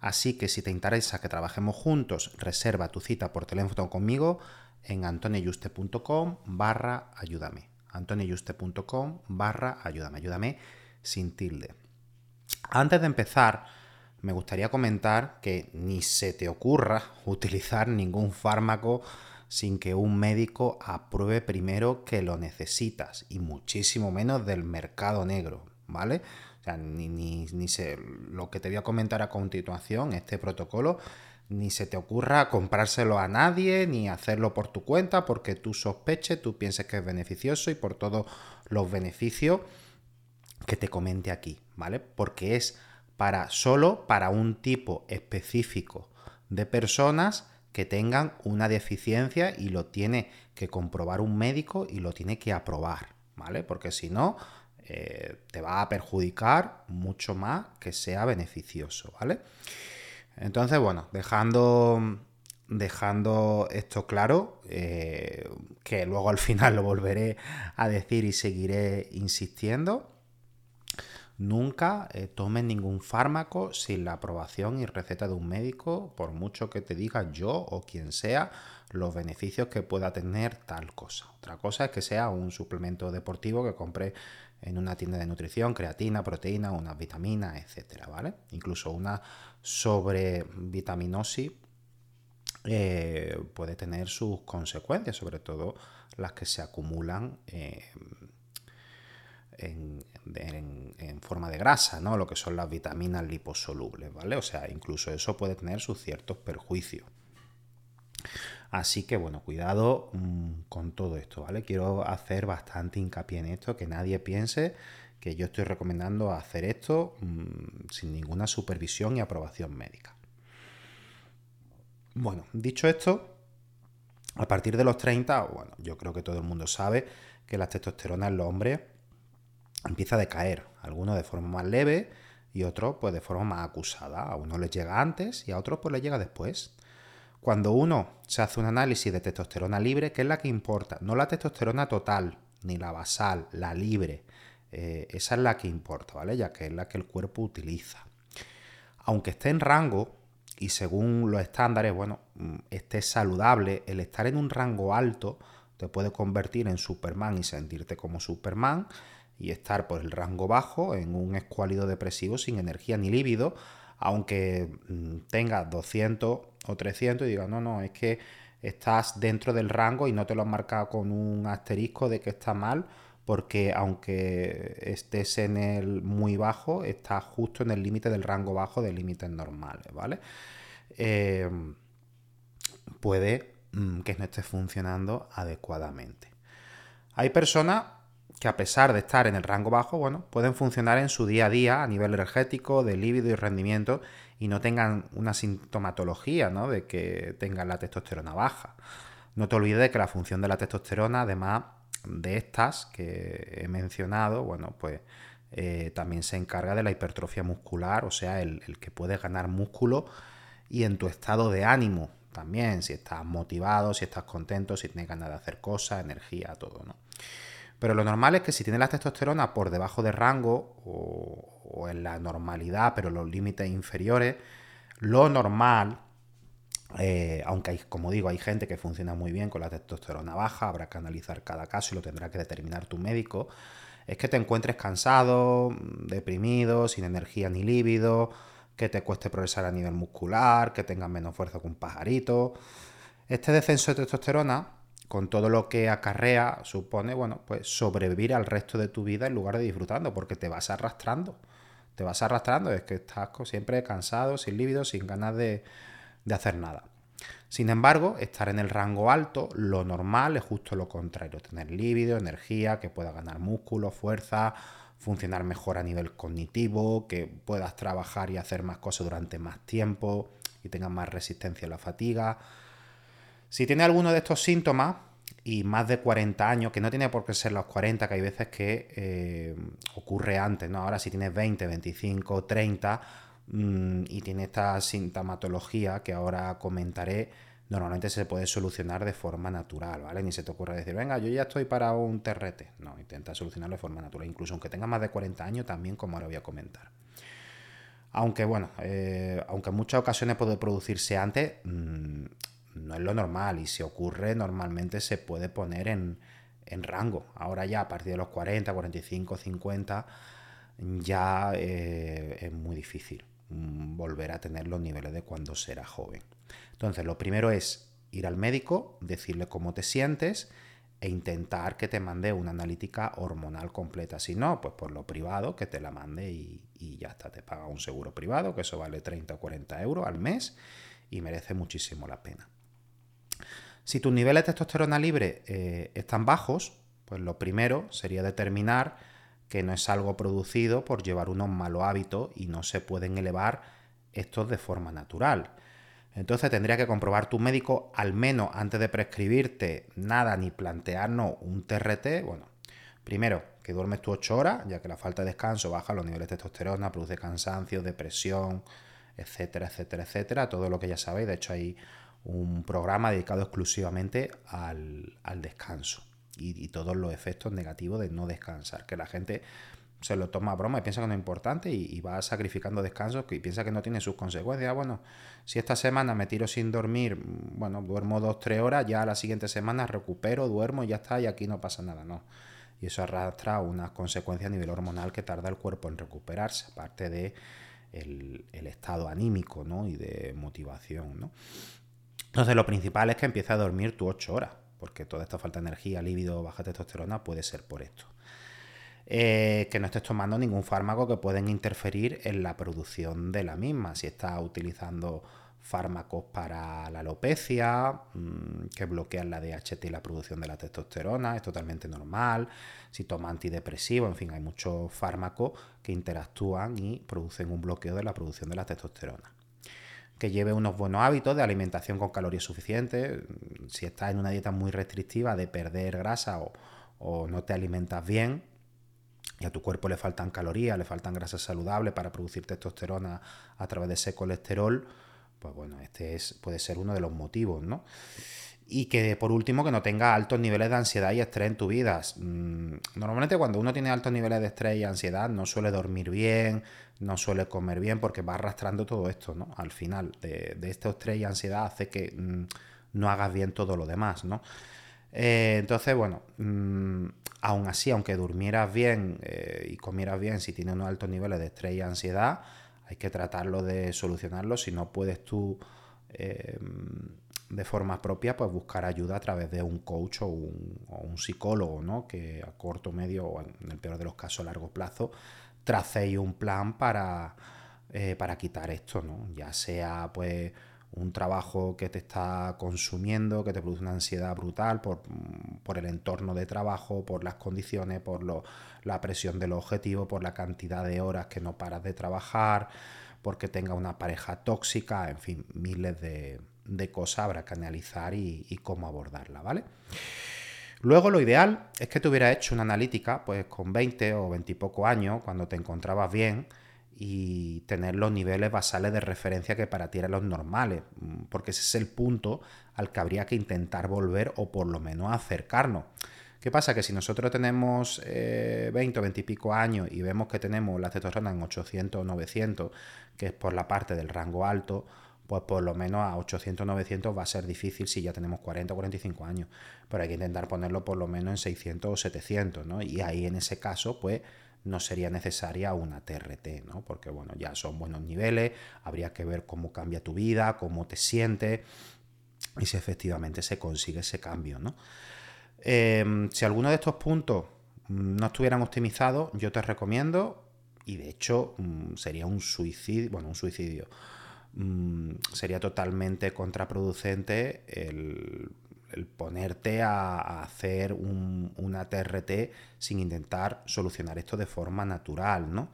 Así que si te interesa que trabajemos juntos, reserva tu cita por teléfono conmigo en antoniayuste.com barra ayúdame. antoniayuste.com barra ayúdame. Ayúdame sin tilde. Antes de empezar, me gustaría comentar que ni se te ocurra utilizar ningún fármaco sin que un médico apruebe primero que lo necesitas y muchísimo menos del mercado negro, ¿vale? O sea, ni, ni, lo que te voy a comentar a continuación, este protocolo, ni se te ocurra comprárselo a nadie, ni hacerlo por tu cuenta, porque tú sospeches, tú pienses que es beneficioso y por todos los beneficios que te comente aquí, ¿vale? Porque es para solo para un tipo específico de personas que tengan una deficiencia y lo tiene que comprobar un médico y lo tiene que aprobar, ¿vale? Porque si no, eh, te va a perjudicar mucho más que sea beneficioso, ¿vale? Entonces, bueno, dejando, dejando esto claro, eh, que luego al final lo volveré a decir y seguiré insistiendo, nunca eh, tomen ningún fármaco sin la aprobación y receta de un médico, por mucho que te diga yo o quien sea los beneficios que pueda tener tal cosa. Otra cosa es que sea un suplemento deportivo que compre en una tienda de nutrición, creatina, proteína, unas vitaminas, etcétera, ¿vale? Incluso una sobrevitaminosis eh, puede tener sus consecuencias, sobre todo las que se acumulan eh, en, en, forma de grasa, ¿no? Lo que son las vitaminas liposolubles, ¿vale? O sea, incluso eso puede tener sus ciertos perjuicios. Así que bueno, cuidado mm, con todo esto, ¿vale? Quiero hacer bastante hincapié en esto, que nadie piense que yo estoy recomendando hacer esto mm, sin ninguna supervisión y aprobación médica. Bueno, dicho esto, a partir de los 30, bueno, yo creo que todo el mundo sabe que la testosterona en los hombres empieza a decaer, algunos de forma más leve y otros pues de forma más acusada. A unos les llega antes y a otros pues les llega después. Cuando uno se hace un análisis de testosterona libre, ¿qué es la que importa? No la testosterona total, ni la basal, la libre. Eh, esa es la que importa, ¿vale? Ya que es la que el cuerpo utiliza. Aunque esté en rango y según los estándares, bueno, mm, esté saludable, el estar en un rango alto te puede convertir en Superman y sentirte como Superman y estar por el rango bajo en un escuálido depresivo sin energía ni líbido, aunque mm, tenga 200 o 300 y diga, no, no, es que estás dentro del rango y no te lo han marcado con un asterisco de que está mal, porque aunque estés en el muy bajo, estás justo en el límite del rango bajo de límites normales, ¿vale? Em, puede mm, que no esté funcionando adecuadamente. Hay personas que a pesar de estar en el rango bajo, bueno, pueden funcionar en su día a día a nivel energético, de líbido y rendimiento y no tengan una sintomatología, ¿no? De que tengan la testosterona baja. No te olvides de que la función de la testosterona, además de estas que he mencionado, bueno, pues eh, también se encarga de la hipertrofia muscular, o sea, el, el que puedes ganar músculo y en tu estado de ánimo también, si estás motivado, si estás contento, si tienes ganas de hacer cosas, energía, todo, ¿no? Pero lo normal es que si tienes la testosterona por debajo de rango o, en la normalidad, pero los límites inferiores, lo normal, eh, aunque hay, como digo, hay gente que funciona muy bien con la testosterona baja, habrá que analizar cada caso y lo tendrá que determinar tu médico, es que te encuentres cansado, deprimido, sin energía ni líbido, que te cueste progresar a nivel muscular, que tengas menos fuerza que un pajarito. Este descenso de testosterona, con todo lo que acarrea, supone, bueno, pues sobrevivir al resto de tu vida en lugar de disfrutando, porque te vas arrastrando. Te vas arrastrando, es que estás siempre cansado, sin líbido, sin ganas de, de hacer nada. Sin embargo, estar en el rango alto, lo normal es justo lo contrario, tener líbido, energía, que puedas ganar músculo, fuerza, funcionar mejor a nivel cognitivo, que puedas trabajar y hacer más cosas durante más tiempo y tengas más resistencia a la fatiga. Si tienes alguno de estos síntomas y más de 40 años, que no tiene por qué ser los 40, que hay veces que eh, ocurre antes, ¿no? Ahora si tienes 20, 25, 30 y tiene esta sintomatología que ahora comentaré, normalmente se puede solucionar de forma natural, ¿vale? Ni se te ocurra decir, venga, yo ya estoy para un terrete. No, intenta solucionarlo de forma natural, incluso aunque tenga más de 40 años, también como ahora voy a comentar. Aunque bueno, eh, aunque en muchas ocasiones puede producirse antes, mm, no es lo normal y si ocurre normalmente se puede poner en, rango. Ahora ya a partir de los 40, 45, 50 ya eh, es muy difícil. Mm, volver a tener los niveles de cuando será joven. Entonces, lo primero es ir al médico, decirle cómo te sientes e intentar que te mande una analítica hormonal completa. Si no, pues por lo privado, que te la mande y, ya está. Te paga un seguro privado, que eso vale 30 o 40 euros al mes y merece muchísimo la pena. Si tus niveles de testosterona libre eh, están bajos, pues lo primero sería determinar que no es algo producido por llevar unos malos hábitos y no se pueden elevar estos de forma natural. Entonces tendría que comprobar tu médico al menos antes de prescribirte nada ni plantearnos un TRT. Bueno, primero que duermes tú 8 horas, ya que la falta de descanso baja los niveles de testosterona, produce cansancio, depresión, etcétera, etcétera, etcétera. Todo lo que ya sabéis. De hecho, hay un programa dedicado exclusivamente al, al descanso y, todos los efectos negativos de no descansar, que la gente se lo toma a broma y piensa que no es importante y, va sacrificando descansos y piensa que no tiene sus consecuencias. Bueno, si esta semana me tiro sin dormir, bueno, duermo dos, tres horas, ya la siguiente semana recupero, duermo y ya está, y aquí no pasa nada, no. Y eso arrastra unas consecuencias a nivel hormonal que tarda el cuerpo en recuperarse, aparte de el, estado anímico ¿no? y de motivación. ¿no? Entonces lo principal es que empiece a dormir tú ocho horas porque toda esta falta de energía, líbido, baja testosterona puede ser por esto. Eh, que no estés tomando ningún fármaco que pueden interferir en la producción de la misma. Si estás utilizando fármacos para la alopecia, mm, que bloquean la DHT y la producción de la testosterona, es totalmente normal. Si tomas antidepresivo, en fin, hay muchos fármacos que interactúan y producen un bloqueo de la producción de la testosterona que lleve unos buenos hábitos de alimentación con calorías suficientes. Si estás en una dieta muy restrictiva de perder grasa o, no te alimentas bien, y a tu cuerpo le faltan calorías, le faltan grasas saludables para producir testosterona a través de ese colesterol, pues bueno, este es, puede ser uno de los motivos, ¿no? Y que por último que no tenga altos niveles de ansiedad y estrés en tu vida. Mm, normalmente cuando uno tiene altos niveles de estrés y ansiedad no suele dormir bien, no suele comer bien porque va arrastrando todo esto, ¿no? Al final de, este estrés y ansiedad hace que mm, no hagas bien todo lo demás, ¿no? Eh, entonces, bueno, mm, aún así, aunque durmieras bien eh, y comieras bien, si tienes unos altos niveles de estrés y ansiedad, hay que tratarlo de solucionarlo. Si no puedes tú eh, de forma propia, pues buscar ayuda a través de un coach o un, psicólogo, ¿no? Que a corto, medio o en el peor de los casos a largo plazo tracéis un plan para, eh, para quitar esto, ¿no? Ya sea pues un trabajo que te está consumiendo, que te produce una ansiedad brutal por, el entorno de trabajo, por las condiciones, por la presión del objetivo, por la cantidad de horas que no paras de trabajar, porque tenga una pareja tóxica, en fin, miles de, cosas habrá que analizar y, cómo abordarla, ¿vale? Luego lo ideal es que te hubieras hecho una analítica pues con 20 o 20 y poco años, cuando te encontrabas bien, y tener los niveles basales de referencia que para ti eran los normales, mm, porque ese es el punto al que habría que intentar volver o por lo menos acercarnos. ¿Qué pasa? Que si nosotros tenemos 20 o 20 y pico años y vemos que tenemos la testosterona en 800 o 900, que es por la parte del rango alto, pues por lo menos a 800 900 va a ser difícil si ya tenemos 40 o 45 años. Pero hay que intentar ponerlo por lo menos en 600 o 700, ¿no? Y ahí en ese caso, pues no sería necesaria una TRT, ¿no? Porque bueno, ya son buenos niveles, habría que ver cómo cambia tu vida, cómo te sientes y si efectivamente se consigue ese cambio, ¿no? Em, si alguno de estos puntos mm, no estuvieran optimizados, yo te recomiendo, y de hecho mm, sería un suicidio, bueno, un suicidio, mm, sería totalmente contraproducente el, ponerte a, hacer una TRT sin intentar solucionar esto de forma natural, ¿no?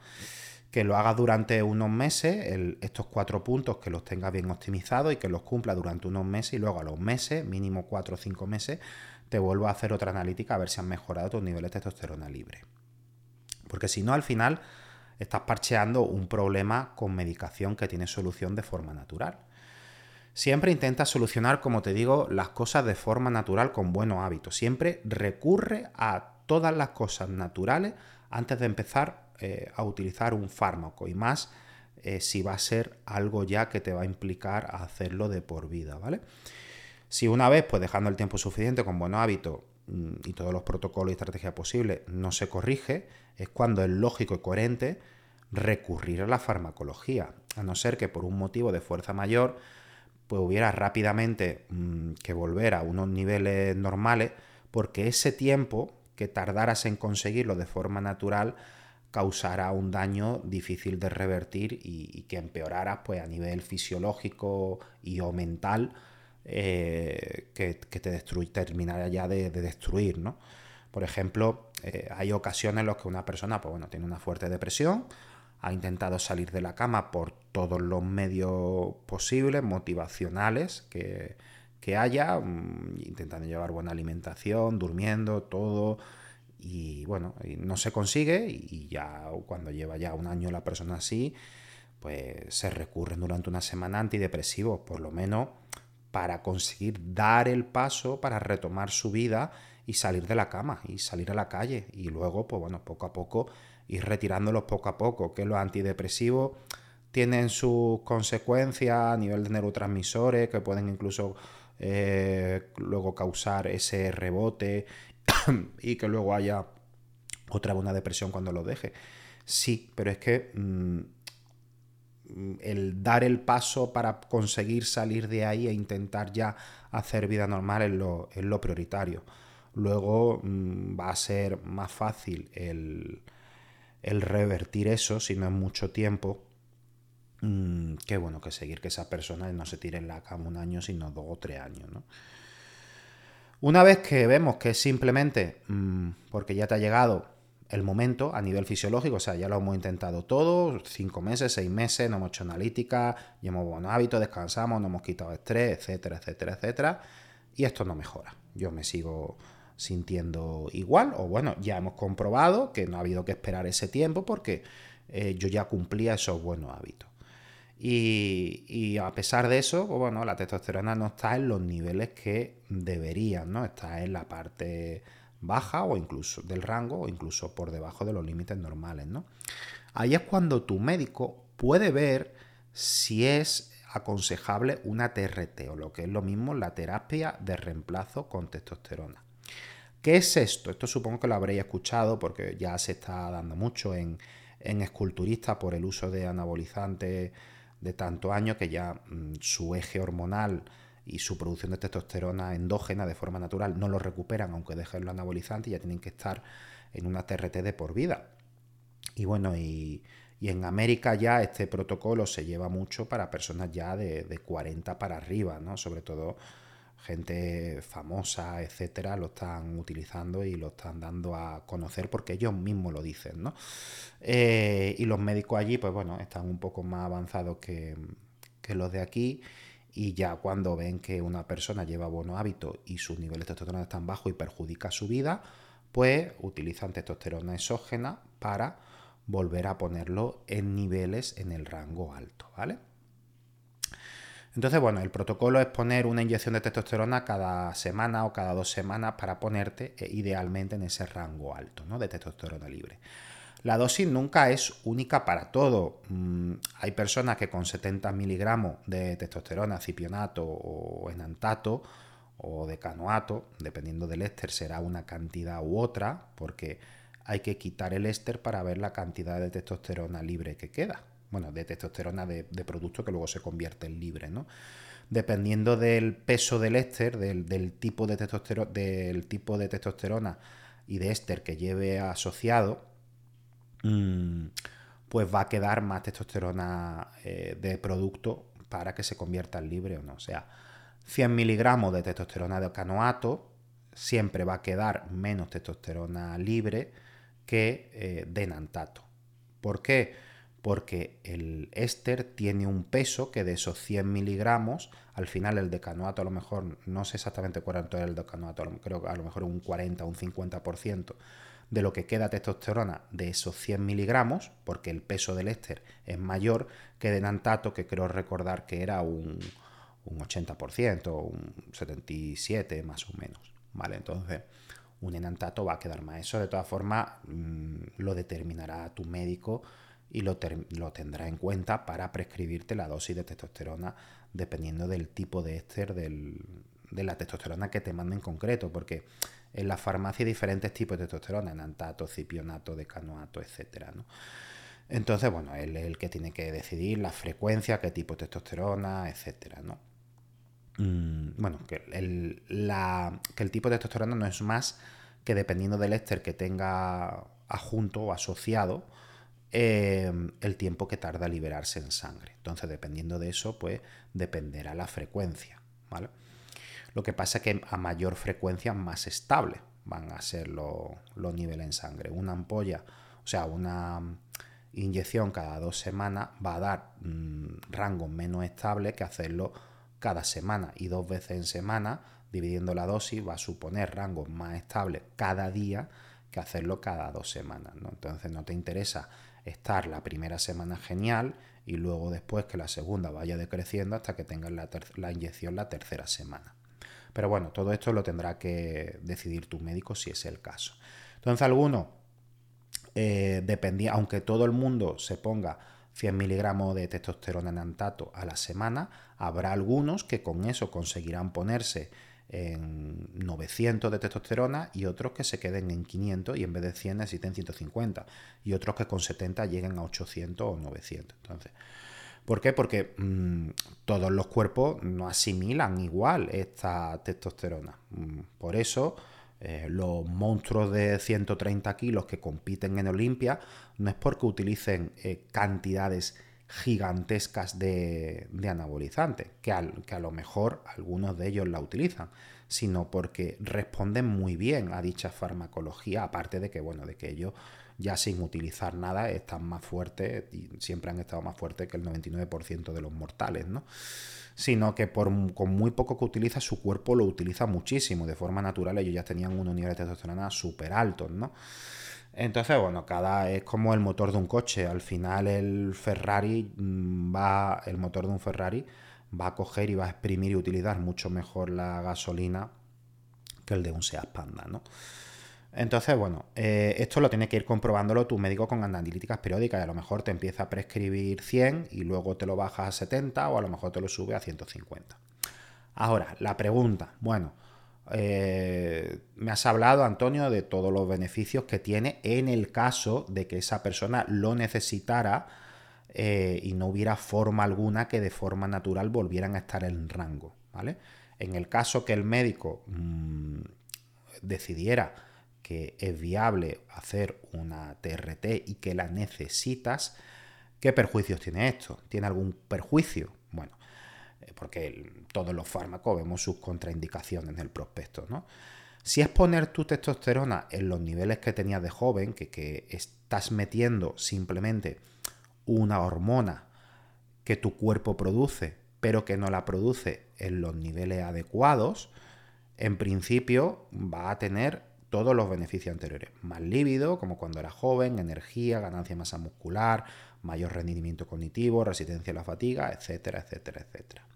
que lo hagas durante unos meses, estos cuatro puntos que los tengas bien optimizados y que los cumpla durante unos meses y luego a los meses, mínimo cuatro o cinco meses, te vuelvo a hacer otra analítica a ver si han mejorado tus niveles de testosterona libre. Porque si no, al final estás parcheando un problema con medicación que tiene solución de forma natural. Siempre intenta solucionar, como te digo, las cosas de forma natural con buenos hábitos. Siempre recurre a todas las cosas naturales antes de empezar eh, a utilizar un fármaco y más eh, si va a ser algo ya que te va a implicar hacerlo de por vida, ¿vale? Si una vez, pues dejando el tiempo suficiente con buenos hábitos y todos los protocolos y estrategias posibles, no se corrige, es cuando es lógico y coherente recurrir a la farmacología, a no ser que por un motivo de fuerza mayor, pues hubiera rápidamente mm, que volver a unos niveles normales, porque ese tiempo que tardaras en conseguirlo de forma natural causará un daño difícil de revertir y, y que empeorara pues, a nivel fisiológico y o mental eh, que, te destruye, terminará ya de, destruir, ¿no? Por ejemplo, eh, hay ocasiones en las que una persona, pues bueno, tiene una fuerte depresión, ha intentado salir de la cama por todos los medios posibles, motivacionales que, haya, mm, intentando llevar buena alimentación, durmiendo, todo, y bueno, no se consigue, y ya cuando lleva ya un año la persona así, pues se recurren durante una semana antidepresivos, por lo menos para conseguir dar el paso para retomar su vida y salir de la cama y salir a la calle y luego, pues bueno, poco a poco ir retirándolos poco a poco, que los antidepresivos tienen sus consecuencias a nivel de neurotransmisores que pueden incluso eh, luego causar ese rebote y que luego haya otra una depresión cuando lo deje. Sí, pero es que mm, el dar el paso para conseguir salir de ahí e intentar ya hacer vida normal es lo, prioritario. Luego mm, va a ser más fácil el, revertir eso si no es mucho tiempo. Mm, que bueno, que seguir que esa persona no se tire en la cama un año, sino dos o tres años. Una vez que vemos que es simplemente mm, porque ya te ha llegado el momento a nivel fisiológico, o sea, ya lo hemos intentado todo, cinco meses, seis meses, no hemos hecho analítica, llevamos buenos hábitos, descansamos, no hemos quitado estrés, etcétera, etcétera, etcétera, y esto no mejora. Yo me sigo sintiendo igual, o bueno, ya hemos comprobado que no ha habido que esperar ese tiempo porque eh, yo ya cumplía esos buenos hábitos. Y, a pesar de eso, pues bueno, la testosterona no está en los niveles que deberían, ¿no? Está en la parte baja o incluso del rango o incluso por debajo de los límites normales, ¿no? Ahí es cuando tu médico puede ver si es aconsejable una TRT o lo que es lo mismo la terapia de reemplazo con testosterona. ¿Qué es esto? Esto supongo que lo habréis escuchado porque ya se está dando mucho en, en esculturistas por el uso de anabolizantes de tanto año que ya mm, su eje hormonal y su producción de testosterona endógena de forma natural no lo recuperan aunque dejen lo anabolizante y ya tienen que estar en una TRT de por vida. Y bueno, y, en América ya este protocolo se lleva mucho para personas ya de, 40 para arriba, ¿no? Sobre todo gente famosa, etcétera, lo están utilizando y lo están dando a conocer porque ellos mismos lo dicen, ¿no? Eh, y los médicos allí, pues bueno, están un poco más avanzados que, que los de aquí y ya cuando ven que una persona lleva buenos hábitos y sus niveles de testosterona están bajos y perjudica su vida, pues utilizan testosterona exógena para volver a ponerlo en niveles en el rango alto, ¿vale? Entonces, bueno, el protocolo es poner una inyección de testosterona cada semana o cada dos semanas para ponerte eh, idealmente en ese rango alto ¿no? de testosterona libre. La dosis nunca es única para todo. Mm, hay personas que con 70 miligramos de testosterona, cipionato o enantato o decanoato, dependiendo del éster, será una cantidad u otra, porque hay que quitar el éster para ver la cantidad de testosterona libre que queda bueno, de testosterona de, producto que luego se convierte en libre, ¿no? Dependiendo del peso del éster, del, tipo de testosterona, del tipo de testosterona y de éster que lleve asociado, pues va a quedar más testosterona eh, de producto para que se convierta en libre o no. O sea, 100 miligramos de testosterona de canoato siempre va a quedar menos testosterona libre que eh, de nantato. ¿Por qué? porque el éster tiene un peso que de esos 100 miligramos, al final el decanoato a lo mejor, no sé exactamente cuánto es el decanoato, creo que a lo mejor un 40 o un 50% de lo que queda testosterona de esos 100 miligramos, porque el peso del éster es mayor que de nantato, que creo recordar que era un, un 80%, un 77% más o menos. ¿Vale? Entonces, un enantato va a quedar más. Eso de todas formas mm, lo determinará tu médico y lo, tendrá en cuenta para prescribirte la dosis de testosterona dependiendo del tipo de éster de la testosterona que te manden en concreto, porque en la farmacia diferentes tipos de testosterona, enantato, cipionato, decanoato, etc. Entonces, bueno, él es el que tiene que decidir la frecuencia, qué tipo de testosterona, etc. ¿no? Mm, bueno, que el, que el tipo de testosterona no es más que dependiendo del éster que tenga adjunto o asociado, Em, el tiempo que tarda a liberarse en sangre. Entonces, dependiendo de eso, pues dependerá la frecuencia. ¿vale? Lo que pasa es que a mayor frecuencia, más estable van a ser los niveles en sangre. Una ampolla, o sea, una inyección cada dos semanas va a dar mm, rangos menos estables que hacerlo cada semana y dos veces en semana, dividiendo la dosis, va a suponer rangos más estables cada día que hacerlo cada dos semanas. Entonces no te interesa estar la primera semana genial y luego después que la segunda vaya decreciendo hasta que tengas la, inyección la tercera semana. Pero bueno, todo esto lo tendrá que decidir tu médico si es el caso. Entonces, alguno, eh, dependía, aunque todo el mundo se ponga 100 miligramos de testosterona en antato a la semana, habrá algunos que con eso conseguirán ponerse en 900 de testosterona y otros que se queden en 500 y en vez de 100 necesiten 150 y otros que con 70 lleguen a 800 o 900. Entonces, ¿por qué? Porque mm, todos los cuerpos no asimilan igual esta testosterona. Mm, por eso eh, los monstruos de 130 kilos que compiten en Olimpia no es porque utilicen eh, cantidades gigantescas de, anabolizantes, que, que a lo mejor algunos de ellos la utilizan, sino porque responden muy bien a dicha farmacología, aparte de que, bueno, de que ellos ya sin utilizar nada están más fuertes y siempre han estado más fuertes que el 99% de los mortales, ¿no? Sino que por, con muy poco que utiliza, su cuerpo lo utiliza muchísimo, de forma natural ellos ya tenían unos niveles de testosterona súper altos, ¿no? Entonces, bueno, cada es como el motor de un coche. Al final el Ferrari mm, va, el motor de un Ferrari va a coger y va a exprimir y utilizar mucho mejor la gasolina que el de un Seat Panda, ¿no? Entonces, bueno, eh, esto lo tiene que ir comprobándolo tu médico con analíticas periódicas y a lo mejor te empieza a prescribir 100 y luego te lo bajas a 70 o a lo mejor te lo sube a 150. Ahora, la pregunta, bueno, eh, me has hablado, Antonio, de todos los beneficios que tiene en el caso de que esa persona lo necesitara eh, y no hubiera forma alguna que de forma natural volvieran a estar en rango. ¿vale? En el caso que el médico mm, decidiera que es viable hacer una TRT y que la necesitas, ¿qué perjuicios tiene esto? ¿Tiene algún perjuicio? Bueno, eh, porque todos los fármacos vemos sus contraindicaciones en el prospecto, ¿no? Si es poner tu testosterona en los niveles que tenías de joven, que, estás metiendo simplemente una hormona que tu cuerpo produce, pero que no la produce en los niveles adecuados, en principio va a tener todos los beneficios anteriores. Más lívido, como cuando era joven, energía, ganancia de masa muscular, mayor rendimiento cognitivo, resistencia a la fatiga, etcétera, etcétera, etcétera.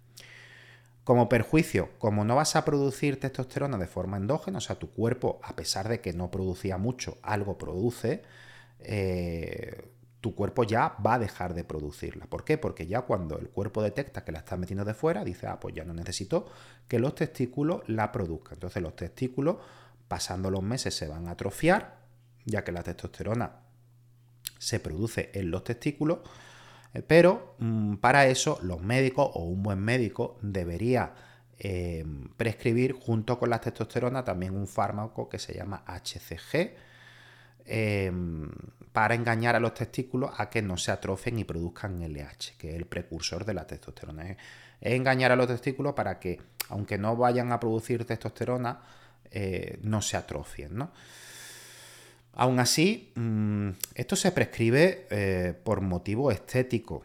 Como perjuicio, como no vas a producir testosterona de forma endógena, o sea, tu cuerpo, a pesar de que no producía mucho, algo produce, eh, tu cuerpo ya va a dejar de producirla. ¿Por qué? Porque ya cuando el cuerpo detecta que la estás metiendo de fuera, dice, ah, pues ya no necesito que los testículos la produzcan. Entonces los testículos, pasando los meses, se van a atrofiar, ya que la testosterona se produce en los testículos, eh, pero mm, para eso los médicos o un buen médico debería eh, prescribir junto con la testosterona también un fármaco que se llama HCG em, para engañar a los testículos a que no se atrofien y produzcan LH, que es el precursor de la testosterona. Es, engañar a los testículos para que, aunque no vayan a producir testosterona, eh, no se atrofien. ¿no? Aún así, mm, esto se prescribe eh, por motivo estético,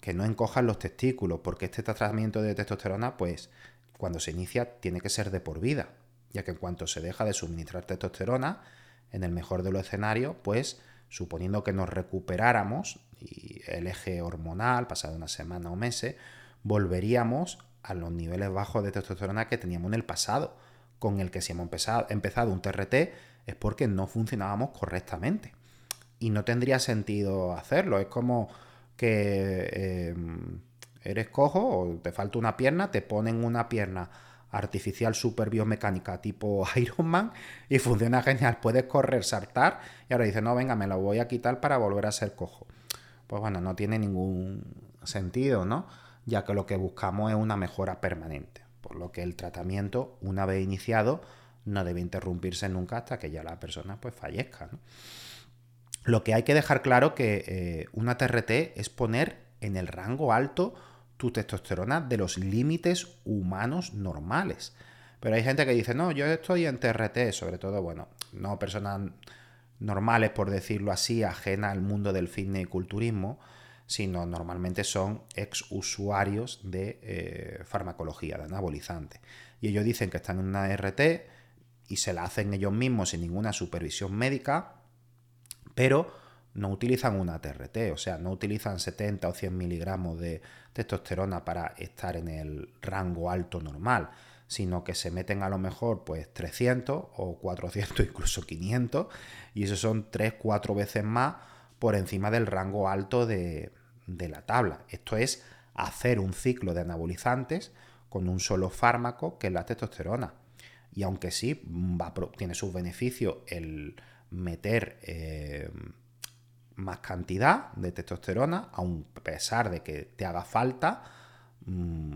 que no encojan los testículos, porque este tratamiento de testosterona, pues, cuando se inicia, tiene que ser de por vida, ya que en cuanto se deja de suministrar testosterona, en el mejor de los escenarios, pues, suponiendo que nos recuperáramos y el eje hormonal, pasado una semana o meses, volveríamos a los niveles bajos de testosterona que teníamos en el pasado, con el que si hemos empezado, un TRT, es porque no funcionábamos correctamente. Y no tendría sentido hacerlo. Es como que em, eres cojo o te falta una pierna, te ponen una pierna artificial super biomecánica tipo Iron Man y funciona genial. Puedes correr, saltar y ahora dices, no, venga, me lo voy a quitar para volver a ser cojo. Pues bueno, no tiene ningún sentido, ¿no? Ya que lo que buscamos es una mejora permanente. Por lo que el tratamiento, una vez iniciado, no debe interrumpirse nunca hasta que ya la persona pues fallezca. Lo que hay que dejar claro que eh, una TRT es poner en el rango alto tu testosterona de los límites humanos normales. Pero hay gente que dice, no, yo estoy en TRT, sobre todo, bueno, no personas normales, por decirlo así, ajena al mundo del fitness y culturismo, sino normalmente son ex usuarios de eh, farmacología, de anabolizante. Y ellos dicen que están en una RT, y se la hacen ellos mismos sin ninguna supervisión médica, pero no utilizan una TRT, o sea, no utilizan 70 o 100 miligramos de testosterona para estar en el rango alto normal, sino que se meten a lo mejor pues 300 o 400, incluso 500, y eso son 3-4 veces más por encima del rango alto de, la tabla. Esto es hacer un ciclo de anabolizantes con un solo fármaco que es la testosterona. Y aunque sí, va, tiene sus beneficios el meter eh, más cantidad de testosterona, a pesar de que te haga falta, mm,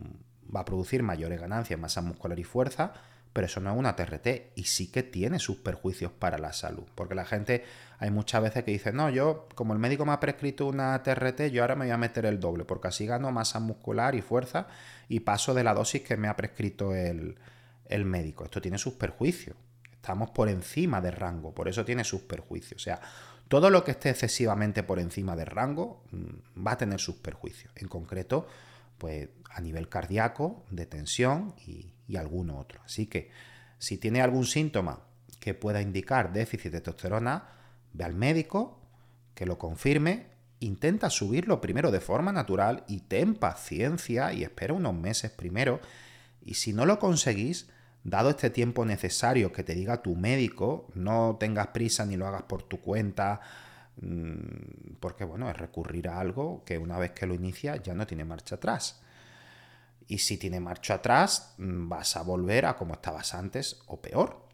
va a producir mayores ganancias, masa muscular y fuerza, pero eso no es una TRT y sí que tiene sus perjuicios para la salud. Porque la gente, hay muchas veces que dice, no, yo, como el médico me ha prescrito una TRT, yo ahora me voy a meter el doble, porque así gano masa muscular y fuerza y paso de la dosis que me ha prescrito el, el médico. Esto tiene sus perjuicios. Estamos por encima de rango, por eso tiene sus perjuicios. O sea, todo lo que esté excesivamente por encima de rango mm, va a tener sus perjuicios. En concreto, pues a nivel cardíaco, de tensión y, y alguno otro. Así que si tiene algún síntoma que pueda indicar déficit de testosterona, ve al médico, que lo confirme, intenta subirlo primero de forma natural y ten paciencia y espera unos meses primero. Y si no lo conseguís, dado este tiempo necesario que te diga tu médico, no tengas prisa ni lo hagas por tu cuenta, mm, porque bueno, es recurrir a algo que una vez que lo inicia ya no tiene marcha atrás. Y si tiene marcha atrás, mm, vas a volver a como estabas antes o peor.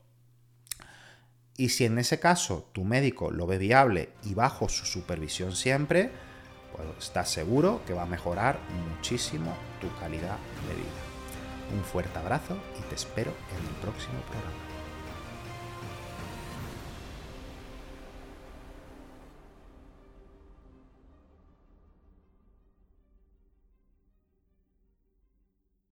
Y si en ese caso tu médico lo ve viable y bajo su supervisión siempre, pues estás seguro que va a mejorar muchísimo tu calidad de vida. Un fuerte abrazo y te espero en el próximo programa.